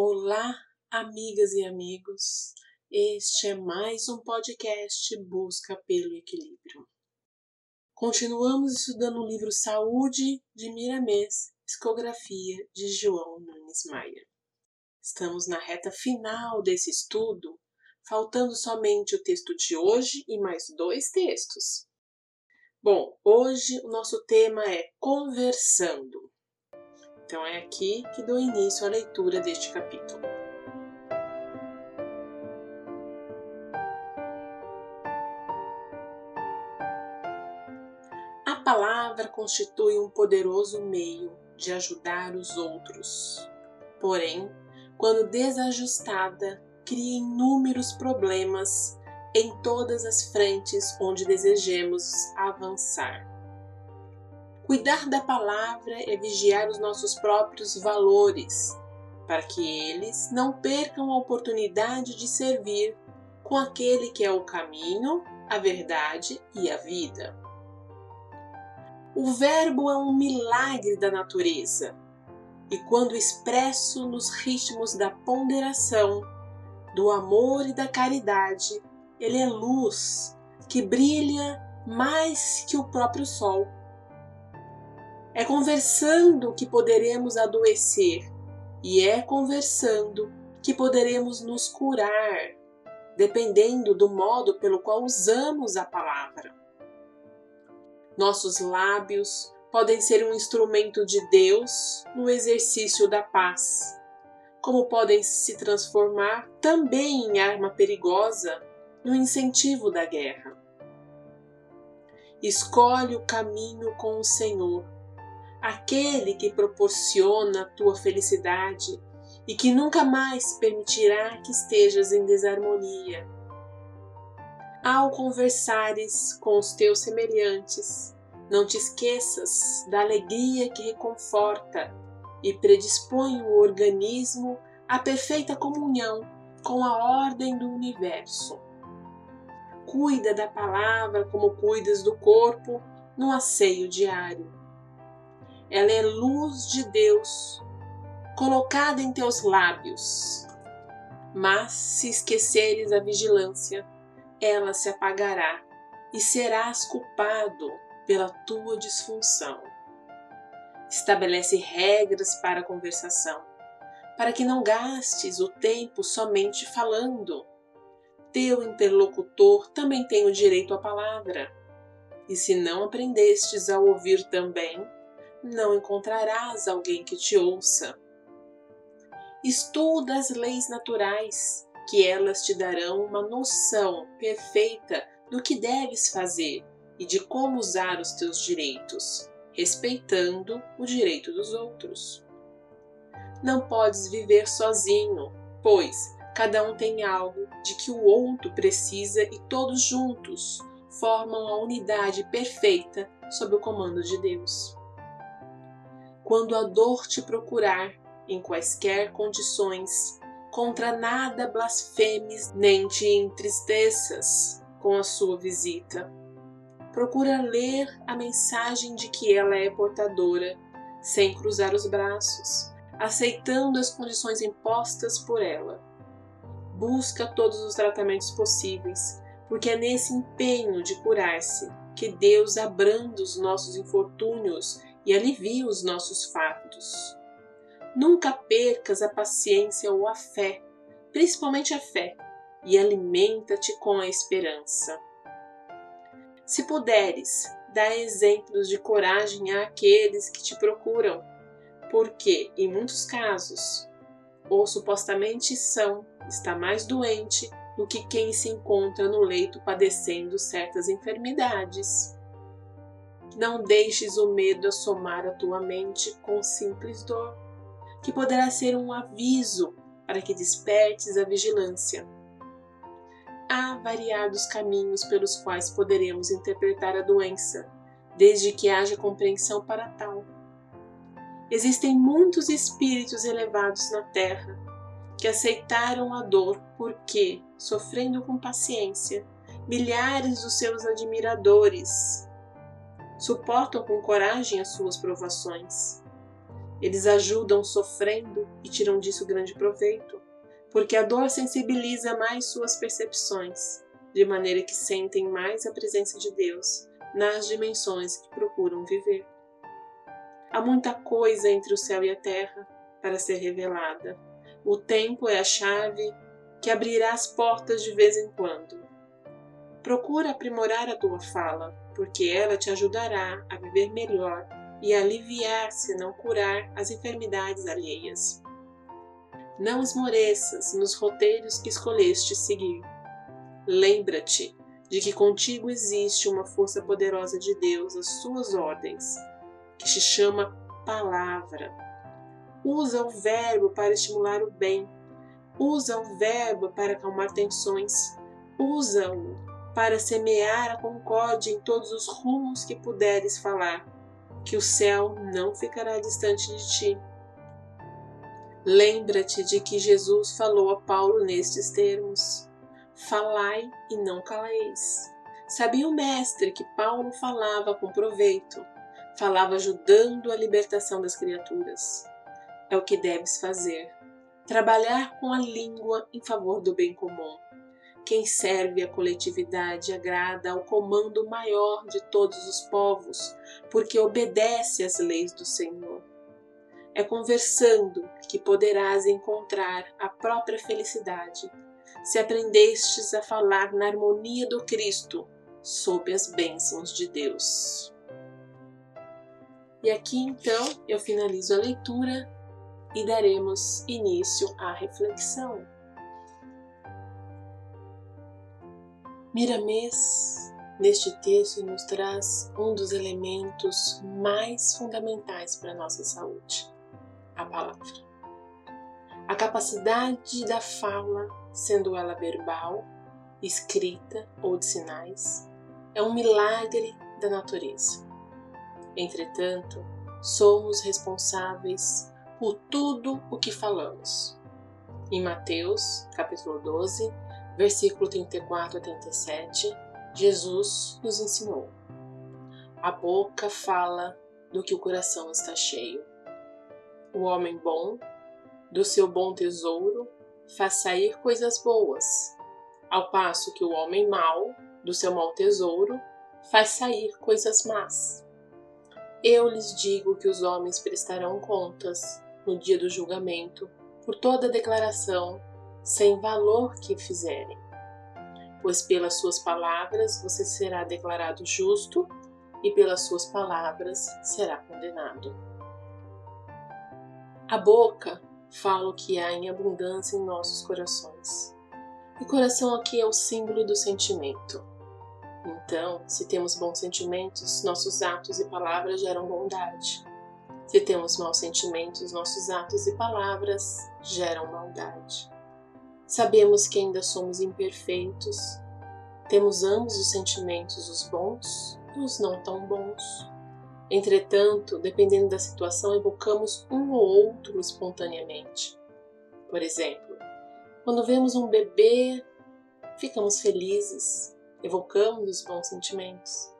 Olá, amigas e amigos. Este é mais um podcast Busca pelo Equilíbrio. Continuamos estudando o livro Saúde de Miramês, Psicografia de João Nunes Maia. Estamos na reta final desse estudo, faltando somente o texto de hoje e mais dois textos. Bom, hoje o nosso tema é conversando. Então é aqui que dou início à leitura deste capítulo. A palavra constitui um poderoso meio de ajudar os outros. Porém, quando desajustada, cria inúmeros problemas em todas as frentes onde desejemos avançar. Cuidar da palavra é vigiar os nossos próprios valores, para que eles não percam a oportunidade de servir com aquele que é o caminho, a verdade e a vida. O Verbo é um milagre da natureza, e quando expresso nos ritmos da ponderação, do amor e da caridade, ele é luz que brilha mais que o próprio sol é conversando que poderemos adoecer e é conversando que poderemos nos curar, dependendo do modo pelo qual usamos a palavra. Nossos lábios podem ser um instrumento de Deus no exercício da paz, como podem se transformar também em arma perigosa no incentivo da guerra. Escolhe o caminho com o Senhor aquele que proporciona a tua felicidade e que nunca mais permitirá que estejas em desarmonia. Ao conversares com os teus semelhantes, não te esqueças da alegria que reconforta e predispõe o organismo à perfeita comunhão com a ordem do universo. Cuida da palavra como cuidas do corpo no asseio diário ela é luz de Deus colocada em teus lábios. Mas se esqueceres a vigilância, ela se apagará e serás culpado pela tua disfunção. Estabelece regras para a conversação, para que não gastes o tempo somente falando. Teu interlocutor também tem o direito à palavra. E se não aprendestes a ouvir também, não encontrarás alguém que te ouça. Estuda as leis naturais, que elas te darão uma noção perfeita do que deves fazer e de como usar os teus direitos, respeitando o direito dos outros. Não podes viver sozinho, pois cada um tem algo de que o outro precisa e todos juntos formam a unidade perfeita sob o comando de Deus quando a dor te procurar, em quaisquer condições, contra nada blasfemes nem te entristeças com a sua visita. Procura ler a mensagem de que ela é portadora, sem cruzar os braços, aceitando as condições impostas por ela. Busca todos os tratamentos possíveis, porque é nesse empenho de curar-se que Deus abranda os nossos infortúnios e alivia os nossos fardos. Nunca percas a paciência ou a fé, principalmente a fé, e alimenta-te com a esperança. Se puderes, dá exemplos de coragem àqueles que te procuram, porque, em muitos casos, ou supostamente são, está mais doente do que quem se encontra no leito padecendo certas enfermidades. Não deixes o medo assomar a tua mente com simples dor, que poderá ser um aviso para que despertes a vigilância. Há variados caminhos pelos quais poderemos interpretar a doença, desde que haja compreensão para tal. Existem muitos espíritos elevados na Terra que aceitaram a dor porque, sofrendo com paciência, milhares dos seus admiradores suportam com coragem as suas provações. Eles ajudam sofrendo e tiram disso grande proveito, porque a dor sensibiliza mais suas percepções, de maneira que sentem mais a presença de Deus nas dimensões que procuram viver. Há muita coisa entre o céu e a terra para ser revelada. O tempo é a chave que abrirá as portas de vez em quando. Procura aprimorar a tua fala, porque ela te ajudará a viver melhor e a aliviar, se não curar, as enfermidades alheias. Não esmoreças nos roteiros que escolheste seguir. Lembra-te de que contigo existe uma força poderosa de Deus às suas ordens, que se chama palavra. Usa o verbo para estimular o bem. Usa o verbo para acalmar tensões. Usa-o para semear a concórdia em todos os rumos que puderes falar, que o céu não ficará distante de ti. Lembra-te de que Jesus falou a Paulo nestes termos: Falai e não caleis. Sabia o Mestre que Paulo falava com proveito, falava ajudando a libertação das criaturas. É o que deves fazer: trabalhar com a língua em favor do bem comum. Quem serve a coletividade agrada ao comando maior de todos os povos, porque obedece às leis do Senhor. É conversando que poderás encontrar a própria felicidade, se aprendestes a falar na harmonia do Cristo, sob as bênçãos de Deus. E aqui então eu finalizo a leitura e daremos início à reflexão. Miramês, neste texto, nos traz um dos elementos mais fundamentais para a nossa saúde: a palavra. A capacidade da fala, sendo ela verbal, escrita ou de sinais, é um milagre da natureza. Entretanto, somos responsáveis por tudo o que falamos. Em Mateus, capítulo 12, versículo 34 a 37, Jesus nos ensinou: A boca fala do que o coração está cheio. O homem bom, do seu bom tesouro, faz sair coisas boas, ao passo que o homem mau, do seu mau tesouro, faz sair coisas más. Eu lhes digo que os homens prestarão contas no dia do julgamento por toda declaração sem valor que fizerem. Pois pelas suas palavras você será declarado justo e pelas suas palavras será condenado. A boca fala o que há em abundância em nossos corações. E coração aqui é o símbolo do sentimento. Então, se temos bons sentimentos, nossos atos e palavras geram bondade. Se temos maus sentimentos, nossos atos e palavras geram maldade. Sabemos que ainda somos imperfeitos, temos ambos os sentimentos, os bons e os não tão bons. Entretanto, dependendo da situação, evocamos um ou outro espontaneamente. Por exemplo, quando vemos um bebê, ficamos felizes, evocamos os bons sentimentos.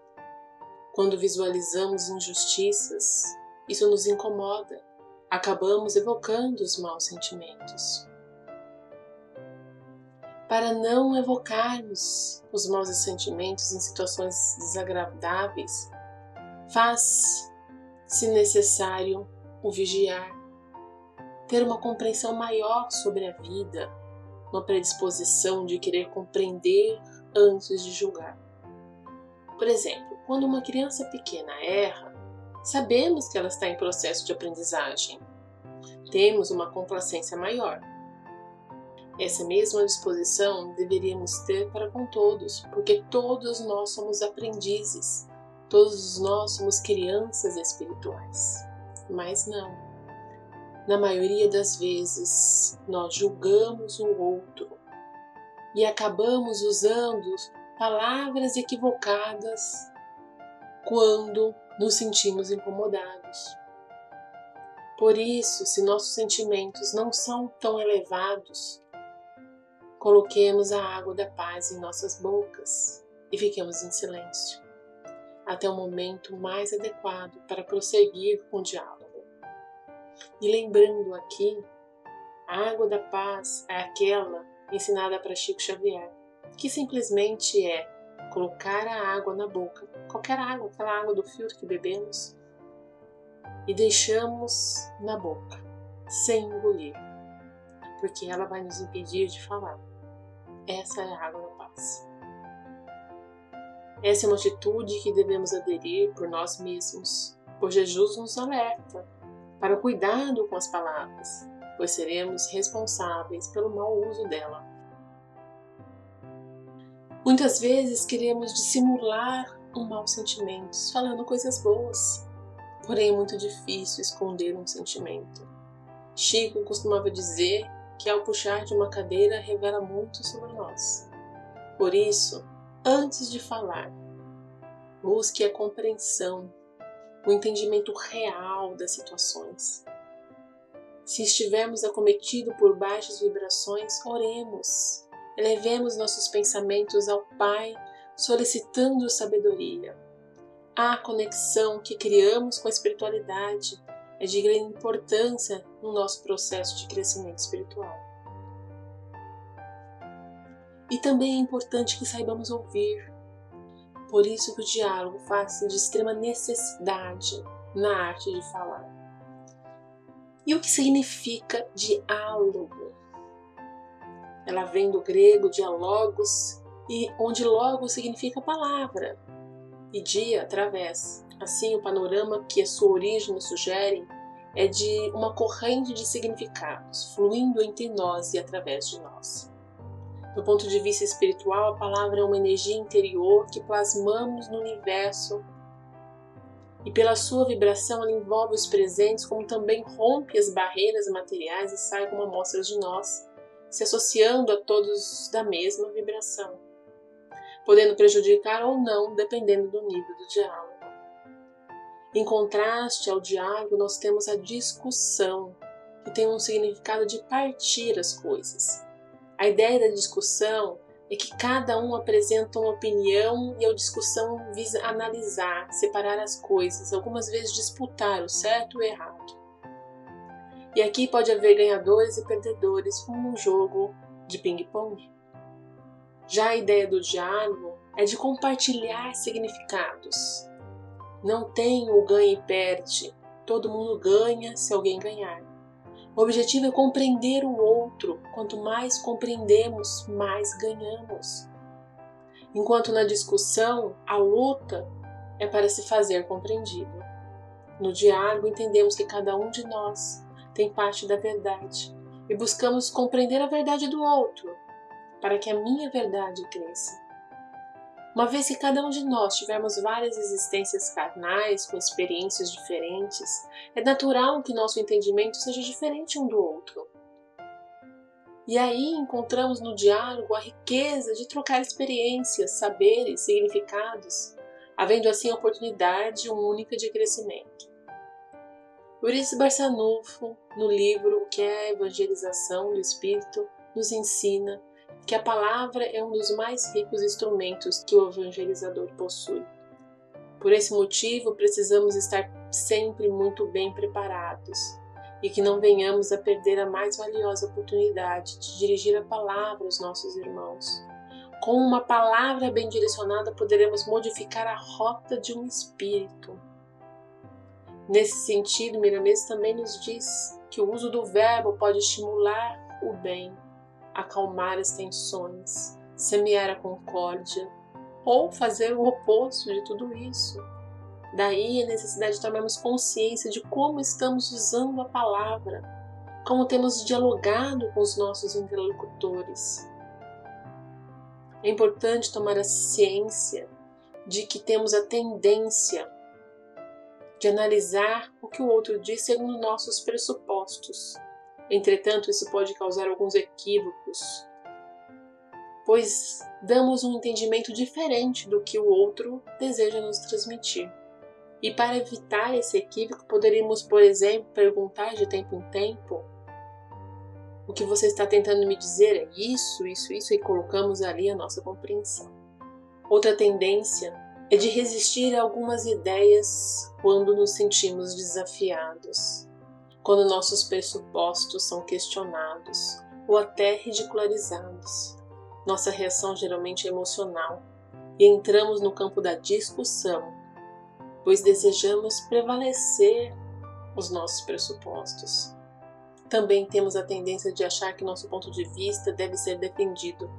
Quando visualizamos injustiças, isso nos incomoda, acabamos evocando os maus sentimentos. Para não evocarmos os maus sentimentos em situações desagradáveis, faz, se necessário, o vigiar, ter uma compreensão maior sobre a vida, uma predisposição de querer compreender antes de julgar. Por exemplo, quando uma criança pequena erra, sabemos que ela está em processo de aprendizagem. Temos uma complacência maior. Essa mesma disposição deveríamos ter para com todos, porque todos nós somos aprendizes, todos nós somos crianças espirituais. Mas não. Na maioria das vezes, nós julgamos o outro e acabamos usando palavras equivocadas quando nos sentimos incomodados. Por isso, se nossos sentimentos não são tão elevados, coloquemos a água da paz em nossas bocas e fiquemos em silêncio até o momento mais adequado para prosseguir com o diálogo. E lembrando aqui, a água da paz é aquela ensinada para Chico Xavier, que simplesmente é colocar a água na boca, qualquer água, aquela água do filtro que bebemos, e deixamos na boca, sem engolir, porque ela vai nos impedir de falar. Essa é a água da paz. Essa é uma atitude que devemos aderir por nós mesmos, pois Jesus nos alerta para o cuidado com as palavras, pois seremos responsáveis pelo mau uso dela. Muitas vezes queremos dissimular um mau sentimento, falando coisas boas, porém é muito difícil esconder um sentimento. Chico costumava dizer que ao puxar de uma cadeira revela muito sobre nós. Por isso, antes de falar, busque a compreensão, o entendimento real das situações. Se estivermos acometidos por baixas vibrações, oremos, elevemos nossos pensamentos ao Pai, solicitando sabedoria. A conexão que criamos com a espiritualidade é de grande importância no nosso processo de crescimento espiritual. E também é importante que saibamos ouvir. Por isso que o diálogo faz-se de extrema necessidade na arte de falar. E o que significa diálogo? Ela vem do grego dialogos, e onde logo significa palavra, e dia através. Assim, o panorama que a sua origem sugere é de uma corrente de significados fluindo entre nós e através de nós. Do ponto de vista espiritual, a palavra é uma energia interior que plasmamos no universo e pela sua vibração ela envolve os presentes, como também rompe as barreiras materiais e sai como amostras de nós, se associando a todos da mesma vibração, podendo prejudicar ou não, dependendo do nível do diálogo. Em contraste ao diálogo, nós temos a discussão, que tem um significado de partir as coisas. A ideia da discussão é que cada um apresenta uma opinião e a discussão visa analisar, separar as coisas, algumas vezes disputar o certo e o errado. E aqui pode haver ganhadores e perdedores, como num jogo de ping-pong. Já a ideia do diálogo é de compartilhar significados. Não tem o ganha e perde, todo mundo ganha se alguém ganhar. O objetivo é compreender o outro. Quanto mais compreendemos, mais ganhamos. Enquanto na discussão, a luta é para se fazer compreendido. No diálogo, entendemos que cada um de nós tem parte da verdade e buscamos compreender a verdade do outro para que a minha verdade cresça. Uma vez que cada um de nós tivermos várias existências carnais com experiências diferentes, é natural que nosso entendimento seja diferente um do outro. E aí encontramos no diálogo a riqueza de trocar experiências, saberes, significados, havendo assim a oportunidade única de crescimento. Eurice Barçanufo, no livro O que é a Evangelização do Espírito, nos ensina que a palavra é um dos mais ricos instrumentos que o evangelizador possui. Por esse motivo, precisamos estar sempre muito bem preparados e que não venhamos a perder a mais valiosa oportunidade de dirigir a palavra aos nossos irmãos. Com uma palavra bem direcionada, poderemos modificar a rota de um espírito. Nesse sentido, Miramês também nos diz que o uso do verbo pode estimular o bem acalmar as tensões, semear a concórdia ou fazer o oposto de tudo isso. Daí a necessidade de tomarmos consciência de como estamos usando a palavra, como temos dialogado com os nossos interlocutores. É importante tomar a ciência de que temos a tendência de analisar o que o outro diz segundo nossos pressupostos Entretanto, isso pode causar alguns equívocos, pois damos um entendimento diferente do que o outro deseja nos transmitir. E para evitar esse equívoco, poderíamos, por exemplo, perguntar de tempo em tempo: o que você está tentando me dizer é isso, isso, isso, e colocamos ali a nossa compreensão. Outra tendência é de resistir a algumas ideias quando nos sentimos desafiados quando nossos pressupostos são questionados ou até ridicularizados. Nossa reação geralmente é emocional e entramos no campo da discussão, pois desejamos prevalecer os nossos pressupostos. Também temos a tendência de achar que nosso ponto de vista deve ser defendido.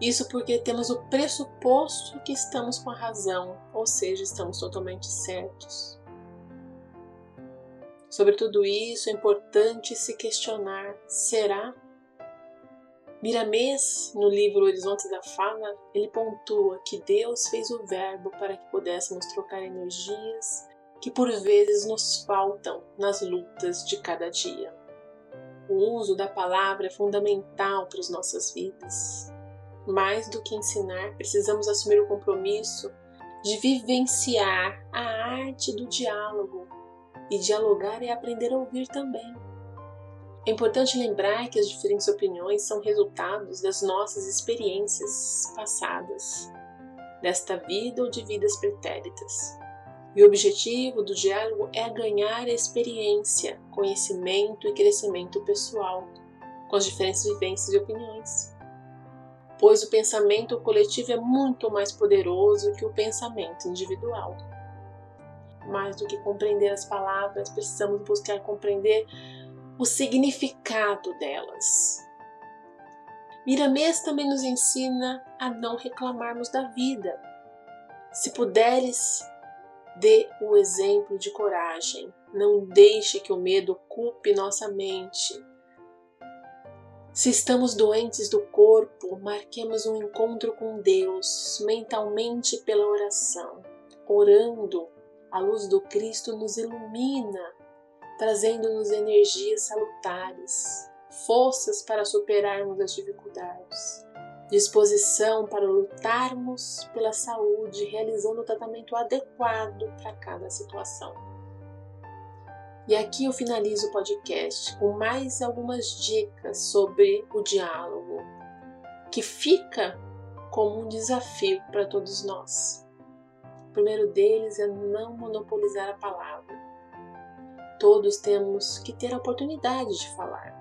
Isso porque temos o pressuposto que estamos com a razão, ou seja, estamos totalmente certos. Sobre tudo isso, é importante se questionar: será? Miramês, no livro Horizontes da Fala, ele pontua que Deus fez o Verbo para que pudéssemos trocar energias que por vezes nos faltam nas lutas de cada dia. O uso da palavra é fundamental para as nossas vidas. Mais do que ensinar, precisamos assumir o compromisso de vivenciar a arte do diálogo e dialogar é aprender a ouvir também. É importante lembrar que as diferentes opiniões são resultados das nossas experiências passadas, desta vida ou de vidas pretéritas. E o objetivo do diálogo é ganhar experiência, conhecimento e crescimento pessoal com as diferentes vivências e opiniões. Pois o pensamento coletivo é muito mais poderoso que o pensamento individual mais do que compreender as palavras, precisamos buscar compreender o significado delas. Miramês também nos ensina a não reclamarmos da vida. Se puderes, dê o exemplo de coragem. Não deixe que o medo ocupe nossa mente. Se estamos doentes do corpo, marquemos um encontro com Deus mentalmente pela oração, orando a luz do Cristo nos ilumina, trazendo-nos energias salutares, forças para superarmos as dificuldades, disposição para lutarmos pela saúde, realizando o tratamento adequado para cada situação. E aqui eu finalizo o podcast com mais algumas dicas sobre o diálogo, que fica como um desafio para todos nós. Primeiro deles é não monopolizar a palavra. Todos temos que ter a oportunidade de falar.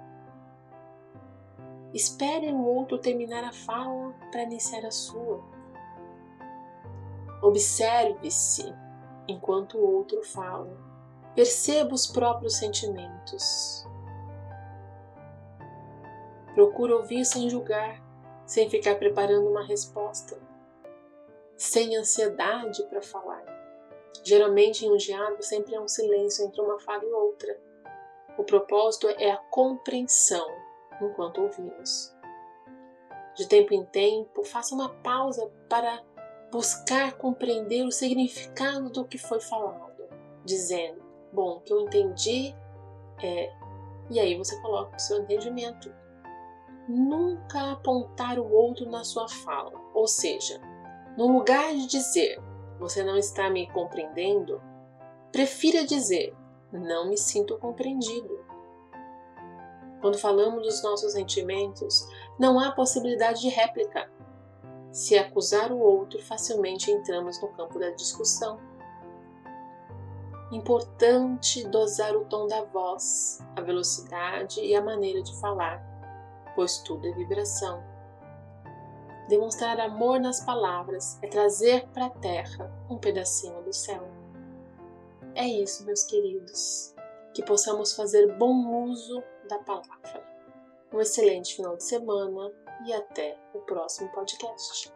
Espere o outro terminar a fala para iniciar a sua. Observe-se enquanto o outro fala. Perceba os próprios sentimentos. Procure ouvir sem julgar, sem ficar preparando uma resposta sem ansiedade para falar. Geralmente, em um diálogo, sempre há um silêncio entre uma fala e outra. O propósito é a compreensão enquanto ouvimos. De tempo em tempo, faça uma pausa para buscar compreender o significado do que foi falado, dizendo: Bom, o que eu entendi é. E aí você coloca o seu entendimento. Nunca apontar o outro na sua fala, ou seja, no lugar de dizer você não está me compreendendo, prefira dizer não me sinto compreendido. Quando falamos dos nossos sentimentos, não há possibilidade de réplica. Se acusar o outro, facilmente entramos no campo da discussão. Importante dosar o tom da voz, a velocidade e a maneira de falar, pois tudo é vibração. Demonstrar amor nas palavras é trazer para a terra um pedacinho do céu. É isso, meus queridos. Que possamos fazer bom uso da palavra. Um excelente final de semana e até o próximo podcast.